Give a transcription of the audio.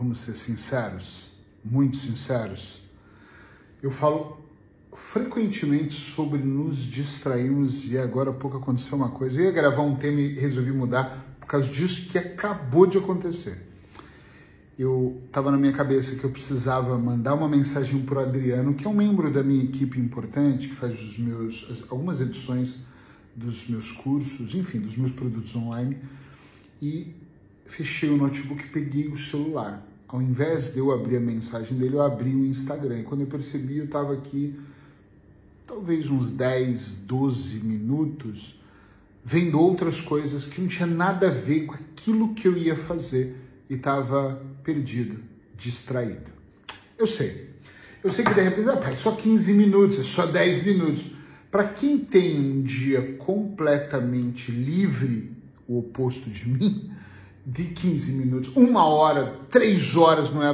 vamos ser sinceros, muito sinceros, eu falo frequentemente sobre nos distrairmos e agora há pouco aconteceu uma coisa. Eu ia gravar um tema e resolvi mudar por causa disso que acabou de acontecer. Eu estava na minha cabeça que eu precisava mandar uma mensagem para o Adriano, que é um membro da minha equipe importante, que faz os meus algumas edições dos meus cursos, enfim, dos meus produtos online, e fechei o notebook e peguei o celular. Ao invés de eu abrir a mensagem dele, eu abri o Instagram. E quando eu percebi, eu estava aqui talvez uns 10, 12 minutos vendo outras coisas que não tinha nada a ver com aquilo que eu ia fazer e estava perdido, distraído. Eu sei. Eu sei que de repente, ah, pai, só 15 minutos, é só 10 minutos. Para quem tem um dia completamente livre, o oposto de mim, de 15 minutos, uma hora, três horas não é